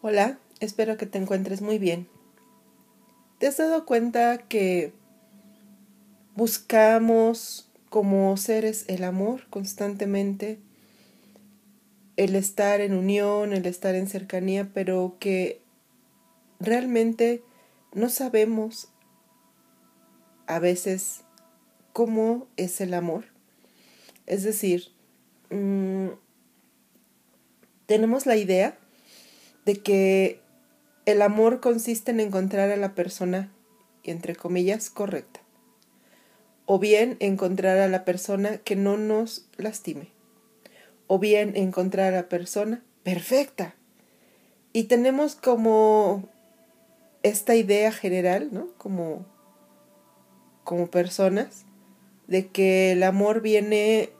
Hola, espero que te encuentres muy bien. ¿Te has dado cuenta que buscamos como seres el amor constantemente, el estar en unión, el estar en cercanía, pero que realmente no sabemos a veces cómo es el amor? Es decir, mmm, tenemos la idea de que el amor consiste en encontrar a la persona, entre comillas, correcta, o bien encontrar a la persona que no nos lastime, o bien encontrar a la persona perfecta. Y tenemos como esta idea general, ¿no? Como, como personas, de que el amor viene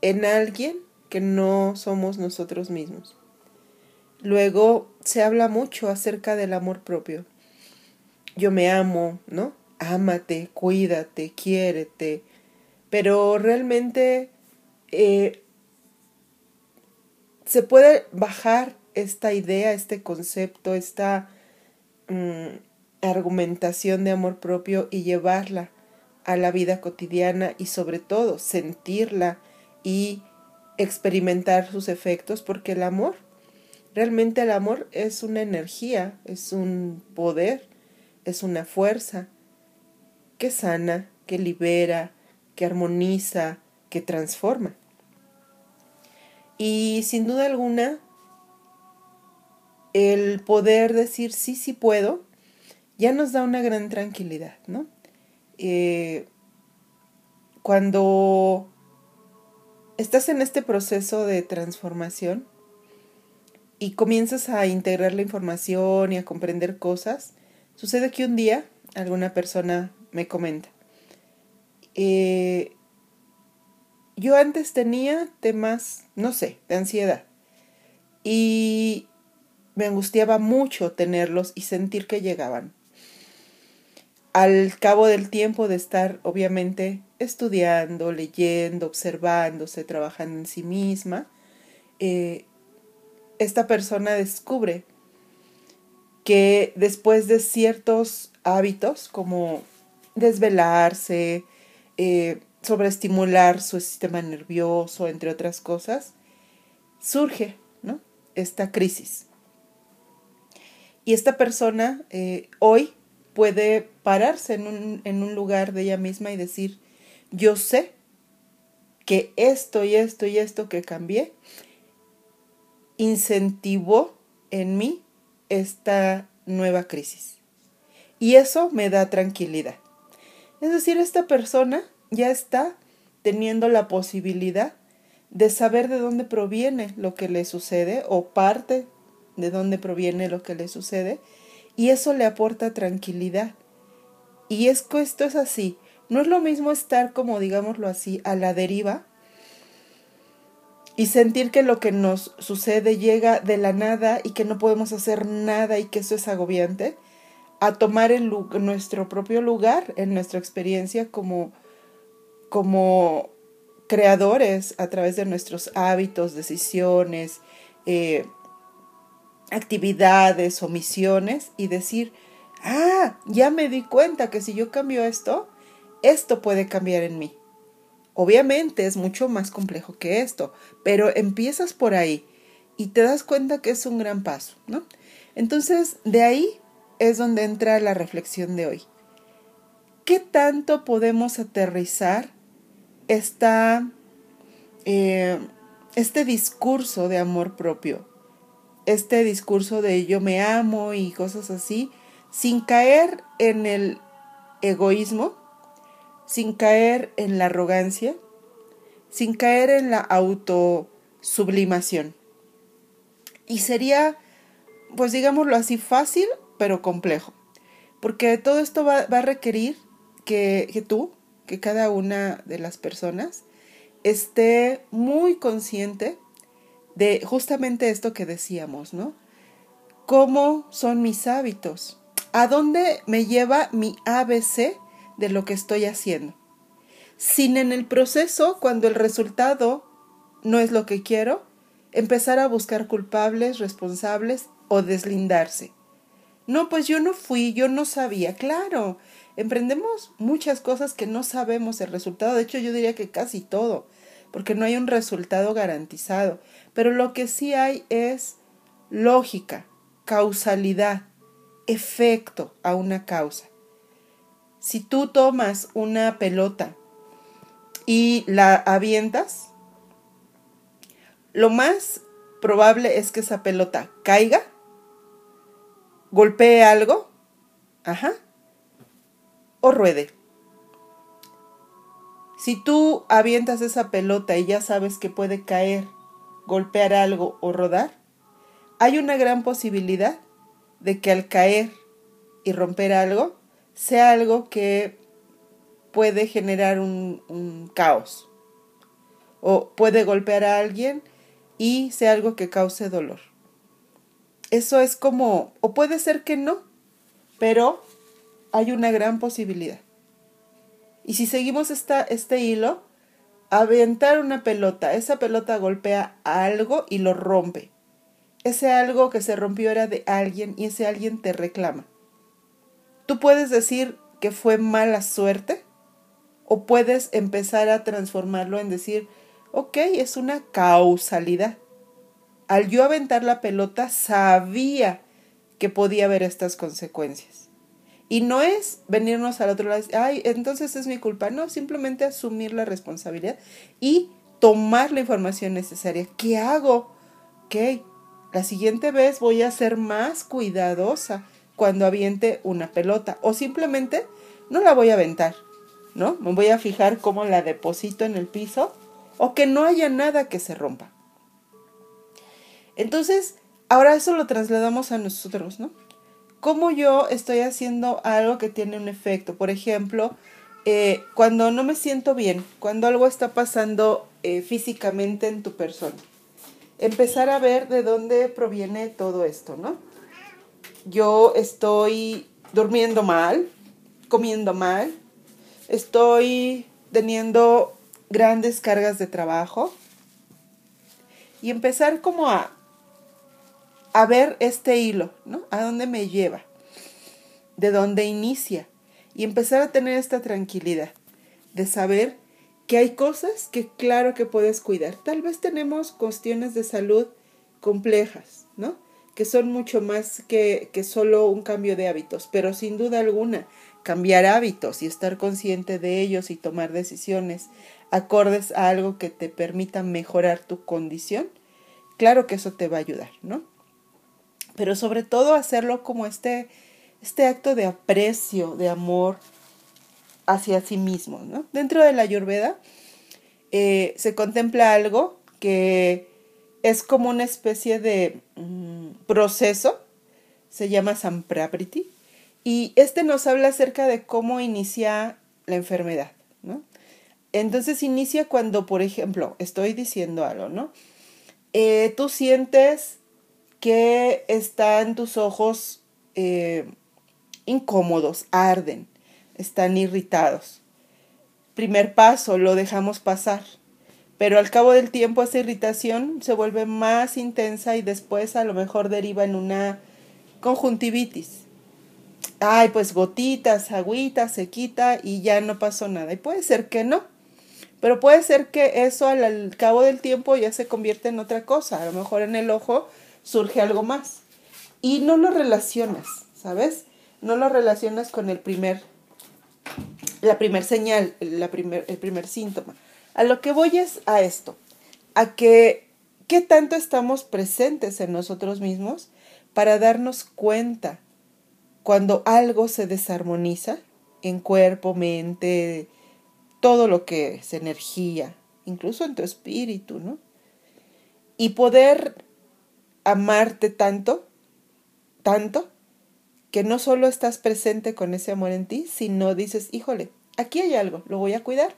en alguien que no somos nosotros mismos. Luego se habla mucho acerca del amor propio. Yo me amo, ¿no? Ámate, cuídate, quiérete. Pero realmente eh, se puede bajar esta idea, este concepto, esta mm, argumentación de amor propio y llevarla a la vida cotidiana y sobre todo sentirla y experimentar sus efectos porque el amor Realmente el amor es una energía, es un poder, es una fuerza que sana, que libera, que armoniza, que transforma. Y sin duda alguna, el poder decir sí, sí puedo, ya nos da una gran tranquilidad, ¿no? Eh, cuando estás en este proceso de transformación, y comienzas a integrar la información y a comprender cosas, sucede que un día alguna persona me comenta, eh, yo antes tenía temas, no sé, de ansiedad y me angustiaba mucho tenerlos y sentir que llegaban. Al cabo del tiempo de estar, obviamente, estudiando, leyendo, observándose, trabajando en sí misma, eh, esta persona descubre que después de ciertos hábitos como desvelarse, eh, sobreestimular su sistema nervioso, entre otras cosas, surge ¿no? esta crisis. Y esta persona eh, hoy puede pararse en un, en un lugar de ella misma y decir, yo sé que esto y esto y esto que cambié incentivó en mí esta nueva crisis. Y eso me da tranquilidad. Es decir, esta persona ya está teniendo la posibilidad de saber de dónde proviene lo que le sucede o parte de dónde proviene lo que le sucede y eso le aporta tranquilidad. Y es que esto es así. No es lo mismo estar como digámoslo así a la deriva y sentir que lo que nos sucede llega de la nada y que no podemos hacer nada y que eso es agobiante, a tomar nuestro propio lugar, en nuestra experiencia como, como creadores a través de nuestros hábitos, decisiones, eh, actividades o misiones y decir, ah, ya me di cuenta que si yo cambio esto, esto puede cambiar en mí. Obviamente es mucho más complejo que esto, pero empiezas por ahí y te das cuenta que es un gran paso, ¿no? Entonces, de ahí es donde entra la reflexión de hoy. ¿Qué tanto podemos aterrizar esta, eh, este discurso de amor propio? Este discurso de yo me amo y cosas así, sin caer en el egoísmo, sin caer en la arrogancia, sin caer en la autosublimación. Y sería, pues digámoslo así, fácil, pero complejo. Porque todo esto va, a requerir que, que tú, que cada una de las personas, esté muy consciente de justamente esto que decíamos, ¿no? ¿Cómo son mis hábitos? ¿A dónde me lleva mi ABC de lo que estoy haciendo. Sin en el proceso, cuando el resultado no es lo que quiero, empezar a buscar culpables, responsables o deslindarse. No, pues yo no fui, yo no sabía. Claro, emprendemos muchas cosas que no sabemos el resultado. De hecho, yo diría que casi todo, porque no hay un resultado garantizado. Pero lo que sí hay es lógica, causalidad, efecto a una causa. Si tú tomas una pelota y la avientas, lo más probable es que esa pelota caiga golpee algo, ajá, o ruede. Si tú avientas esa pelota y ya sabes que puede caer, golpear algo o rodar, hay una gran posibilidad de que al caer y romper algo sea algo que puede generar un, caos o puede golpear a alguien y sea algo que cause dolor eso es como, o puede ser que no, pero hay una gran posibilidad. Y si seguimos esta, este hilo, aventar una pelota, esa pelota golpea a algo y lo rompe. Ese algo que se rompió era de alguien y ese alguien te reclama. Tú puedes decir que fue mala suerte o puedes empezar a transformarlo en decir, ok, es una causalidad al yo aventar la pelota sabía que podía haber estas consecuencias. Y no es venirnos al otro lado, ay, entonces es mi culpa. No, simplemente asumir la responsabilidad y tomar la información necesaria. ¿Qué hago? Ok, la siguiente vez voy a ser más cuidadosa cuando aviente una pelota. O simplemente no la voy a aventar, ¿no? Me voy a fijar cómo la deposito en el piso o que no haya nada que se rompa. Entonces, ahora eso lo trasladamos a nosotros, ¿no? ¿Cómo yo estoy haciendo algo que tiene un efecto? Por ejemplo, eh, cuando no me siento bien, cuando algo está pasando eh, físicamente en tu persona. Empezar a ver de dónde proviene todo esto, ¿no? Yo estoy durmiendo mal, comiendo mal, estoy teniendo grandes cargas de trabajo y empezar como a a ver este hilo, ¿no? ¿A dónde me lleva? ¿De dónde inicia? Y empezar a tener esta tranquilidad de saber que hay cosas que claro que puedes cuidar. Tal vez tenemos cuestiones de salud complejas, ¿no? Que son mucho más que, que solo un cambio de hábitos, pero sin duda alguna, cambiar hábitos y estar consciente de ellos y tomar decisiones acordes a algo que te permita mejorar tu condición, claro que eso te va a ayudar, ¿no? pero sobre todo hacerlo como este, este acto de aprecio, de amor hacia sí mismo. ¿no? Dentro de la Ayurveda eh, se contempla algo que es como una especie de mm, proceso, se llama Samprapriti, y este nos habla acerca de cómo inicia la enfermedad. ¿no? Entonces inicia cuando, por ejemplo, estoy diciendo algo, ¿no? Eh, tú sientes que están tus ojos eh, incómodos, arden, están irritados. Primer paso, lo dejamos pasar. Pero al cabo del tiempo esa irritación se vuelve más intensa y después a lo mejor deriva en una conjuntivitis. Ay, pues gotitas, agüita, se quita y ya no pasó nada. Y puede ser que no. Pero puede ser que eso al, cabo del tiempo ya se convierte en otra cosa. A lo mejor en el ojo surge algo más. Y no lo relacionas, ¿sabes? No lo relacionas con el primer, la primer señal, la primer, el primer síntoma. A lo que voy es a esto, a que qué tanto estamos presentes en nosotros mismos para darnos cuenta cuando algo se desarmoniza en cuerpo, mente, todo lo que es energía, incluso en tu espíritu, ¿no? Y poder amarte tanto, tanto, que no solo estás presente con ese amor en ti, sino dices, híjole, aquí hay algo, lo voy a cuidar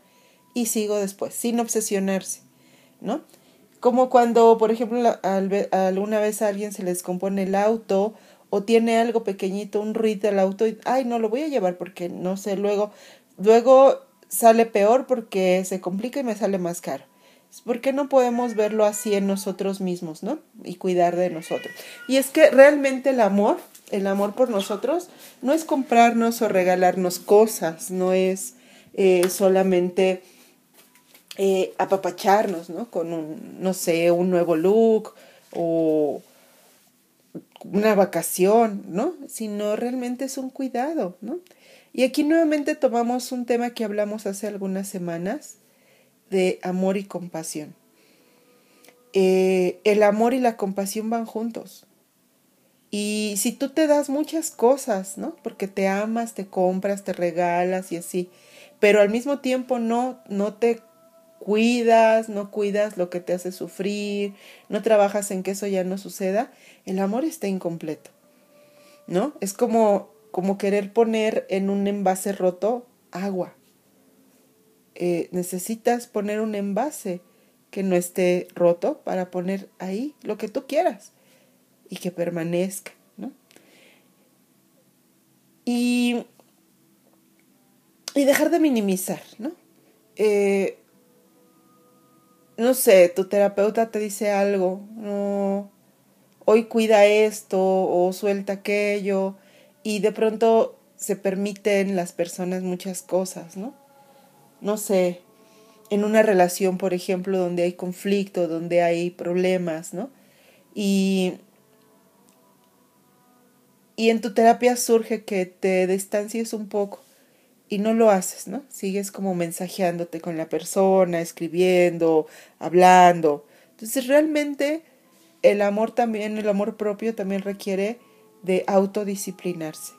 y sigo después, sin obsesionarse, ¿no? Como cuando, por ejemplo, alguna vez a alguien se les compone el auto o tiene algo pequeñito, un ruido del auto y, ay, no, lo voy a llevar porque no sé, luego, luego sale peor porque se complica y me sale más caro. ¿Por qué no podemos verlo así en nosotros mismos, ¿no? Y cuidar de nosotros. Y es que realmente el amor, el amor por nosotros, no es comprarnos o regalarnos cosas, no es eh, solamente eh, apapacharnos, ¿no? Con un, no sé, un nuevo look o una vacación, ¿no? Sino realmente es un cuidado, ¿no? Y aquí nuevamente tomamos un tema que hablamos hace algunas semanas de amor y compasión. Eh, el amor y la compasión van juntos. Y si tú te das muchas cosas, ¿no? Porque te amas, te compras, te regalas y así, pero al mismo tiempo no, no te cuidas, no cuidas lo que te hace sufrir, no trabajas en que eso ya no suceda, el amor está incompleto. ¿No? Es como, como querer poner en un envase roto agua. Eh, necesitas poner un envase que no esté roto para poner ahí lo que tú quieras y que permanezca, ¿no? Y, y dejar de minimizar, ¿no? Eh, no sé, tu terapeuta te dice algo, no, hoy cuida esto o suelta aquello y de pronto se permiten las personas muchas cosas, ¿no? No sé, en una relación, por ejemplo, donde hay conflicto, donde hay problemas, ¿no? Y, y en tu terapia surge que te distancies un poco y no lo haces, ¿no? Sigues como mensajeándote con la persona, escribiendo, hablando. Entonces realmente el amor también, el amor propio también requiere de autodisciplinarse,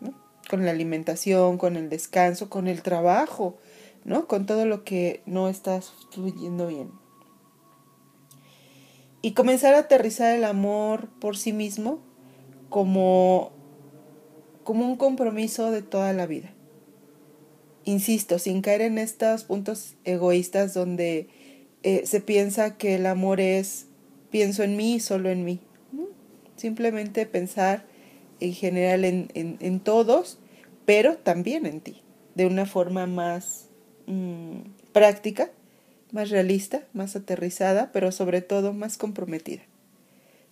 ¿no? Con la alimentación, con el descanso, con el trabajo, ¿no? Con todo lo que no está fluyendo bien. Y comenzar a aterrizar el amor por sí mismo como, como un compromiso de toda la vida insisto, sin caer en estos puntos egoístas donde eh, se piensa que el amor es pienso en mí y solo en mí. Simplemente pensar en general en, en, todos, pero también en ti, de una forma más mm, práctica, más realista, más aterrizada, pero sobre todo más comprometida.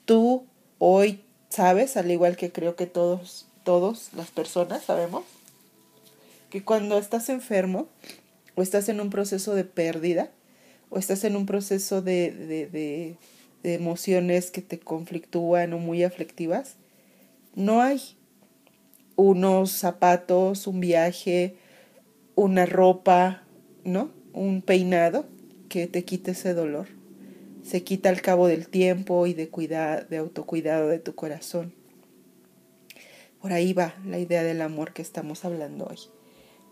Tú hoy sabes, al igual que creo que todos, todos las personas sabemos, que cuando estás enfermo o estás en un proceso de pérdida o estás en un proceso de, de, de, emociones que te conflictúan o muy aflictivas, no hay unos zapatos, un viaje, una ropa, ¿no? Un peinado que te quite ese dolor. Se quita al cabo del tiempo y de cuidar, de autocuidado de tu corazón. Por ahí va la idea del amor que estamos hablando hoy.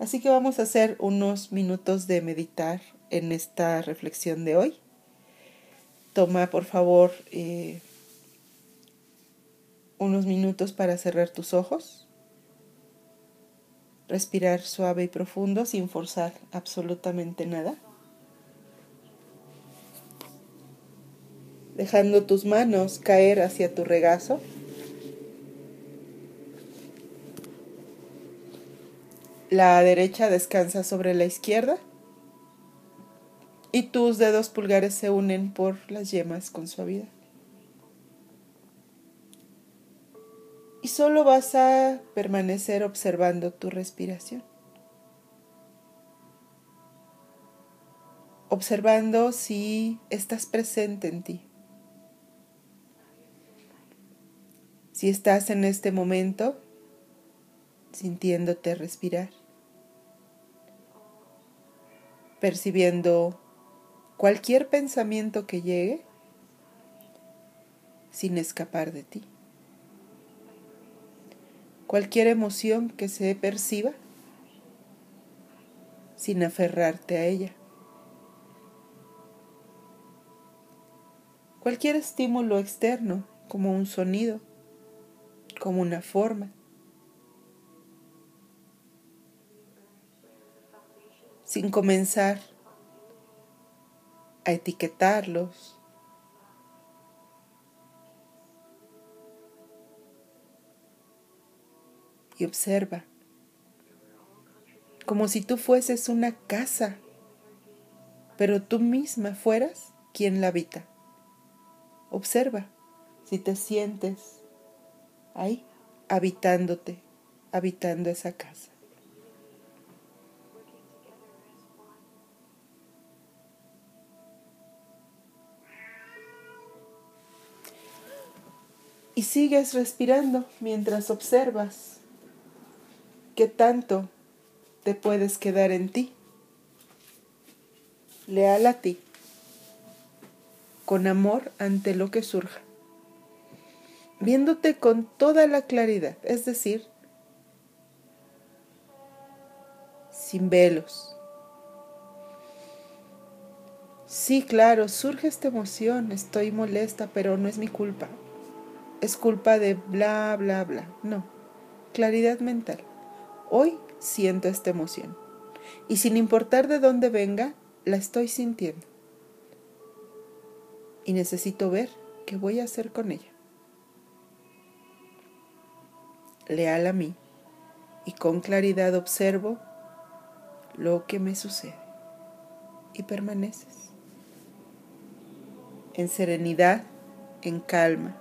Así que vamos a hacer unos minutos de meditar en esta reflexión de hoy. Toma, por favor, eh, unos minutos para cerrar tus ojos. Respirar suave y profundo sin forzar absolutamente nada. Dejando tus manos caer hacia tu regazo. La derecha descansa sobre la izquierda y tus dedos pulgares se unen por las yemas con suavidad. Y solo vas a permanecer observando tu respiración. Observando si estás presente en ti. Si estás en este momento sintiéndote respirar percibiendo cualquier pensamiento que llegue sin escapar de ti. Cualquier emoción que se perciba sin aferrarte a ella. Cualquier estímulo externo, como un sonido, como una forma. Sin comenzar a etiquetarlos. Y observa, como si tú fueses una casa pero tú misma fueras quien la habita. Observa si te sientes ahí, habitándote, habitando esa casa. Y sigues respirando mientras observas qué tanto te puedes quedar en ti, leal a ti, con amor ante lo que surja, viéndote con toda la claridad, es decir, sin velos. Sí, claro, surge esta emoción, estoy molesta, pero no es mi culpa es culpa de bla, bla, bla. No, claridad mental. Hoy siento esta emoción. Y sin importar de dónde venga, la estoy sintiendo. Y necesito ver qué voy a hacer con ella. Leal a mí y con claridad observo lo que me sucede. Y permaneces. En serenidad, en calma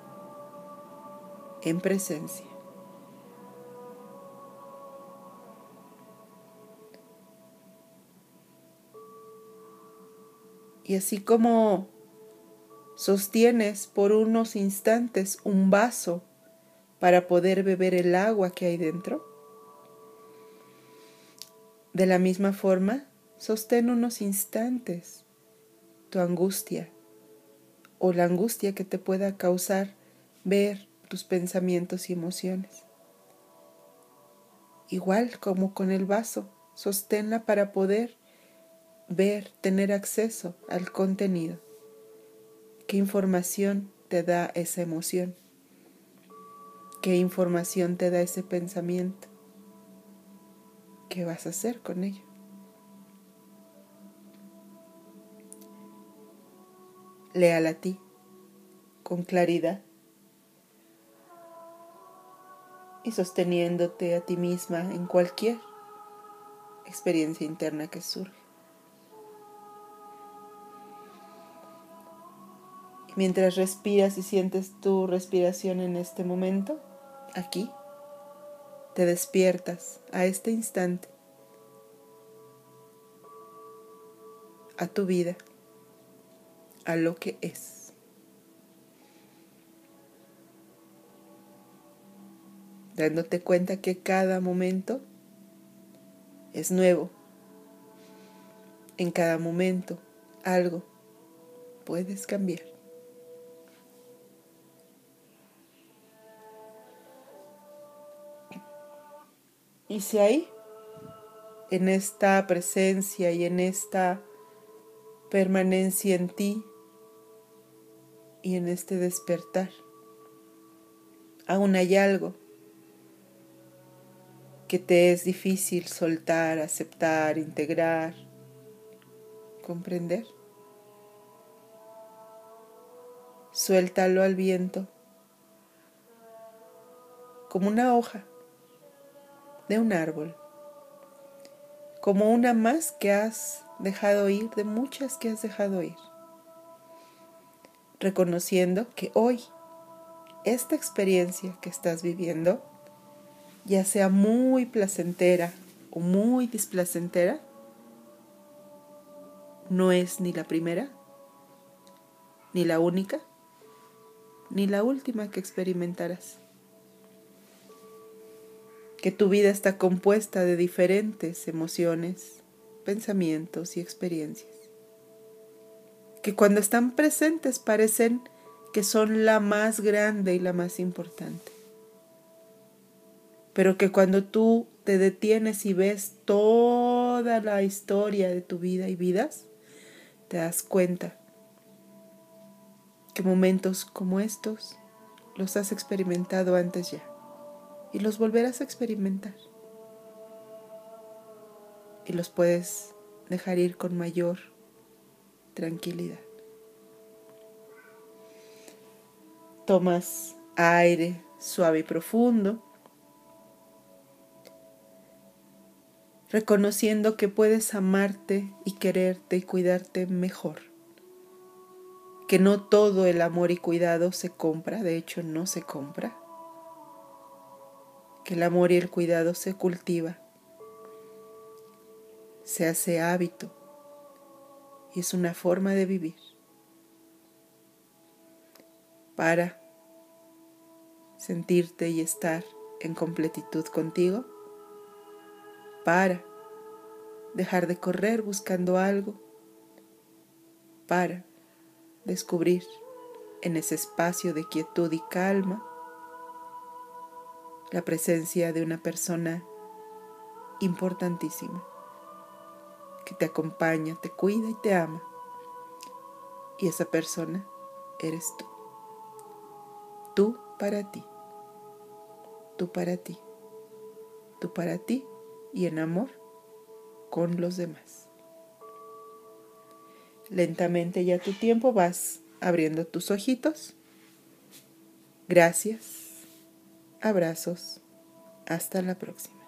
en presencia. Y así como sostienes por unos instantes un vaso para poder beber el agua que hay dentro, de la misma forma, sostén unos instantes tu angustia o la angustia que te pueda causar ver tus pensamientos y emociones. Igual como con el vaso, sosténla para poder ver, tener acceso al contenido. ¿Qué información te da esa emoción? ¿Qué información te da ese pensamiento? ¿Qué vas a hacer con ello? Léala a ti, con claridad y sosteniéndote a ti misma en cualquier experiencia interna que surge. Mientras respiras y sientes tu respiración en este momento, aquí, te despiertas a este instante, a tu vida, a lo que es. Dándote cuenta que cada momento es nuevo. En cada momento algo puedes cambiar. Y si ahí, en esta presencia y en esta permanencia en ti y en este despertar, aún hay algo que te es difícil soltar, aceptar, integrar, comprender. Suéltalo al viento como una hoja de un árbol, como una más que has dejado ir, de muchas que has dejado ir, reconociendo que hoy esta experiencia que estás viviendo ya sea muy placentera o muy displacentera, no es ni la primera, ni la única, ni la última que experimentarás. Que tu vida está compuesta de diferentes emociones, pensamientos y experiencias. Que cuando están presentes parecen que son la más grande y la más importante pero que cuando tú te detienes y ves toda la historia de tu vida y vidas, te das cuenta que momentos como estos los has experimentado antes ya y los volverás a experimentar y los puedes dejar ir con mayor tranquilidad. Tomas aire suave y profundo reconociendo que puedes amarte y quererte y cuidarte mejor. Que no todo el amor y cuidado se compra, de hecho no se compra. Que el amor y el cuidado se cultiva, se hace hábito y es una forma de vivir. Para sentirte y estar en completitud contigo para dejar de correr buscando algo, para descubrir en ese espacio de quietud y calma la presencia de una persona importantísima que te acompaña, te cuida y te ama. Y esa persona eres tú. Tú para ti. Tú para ti. Tú para ti y en amor con los demás. Lentamente ya tu tiempo vas abriendo tus ojitos. Gracias. Abrazos. Hasta la próxima.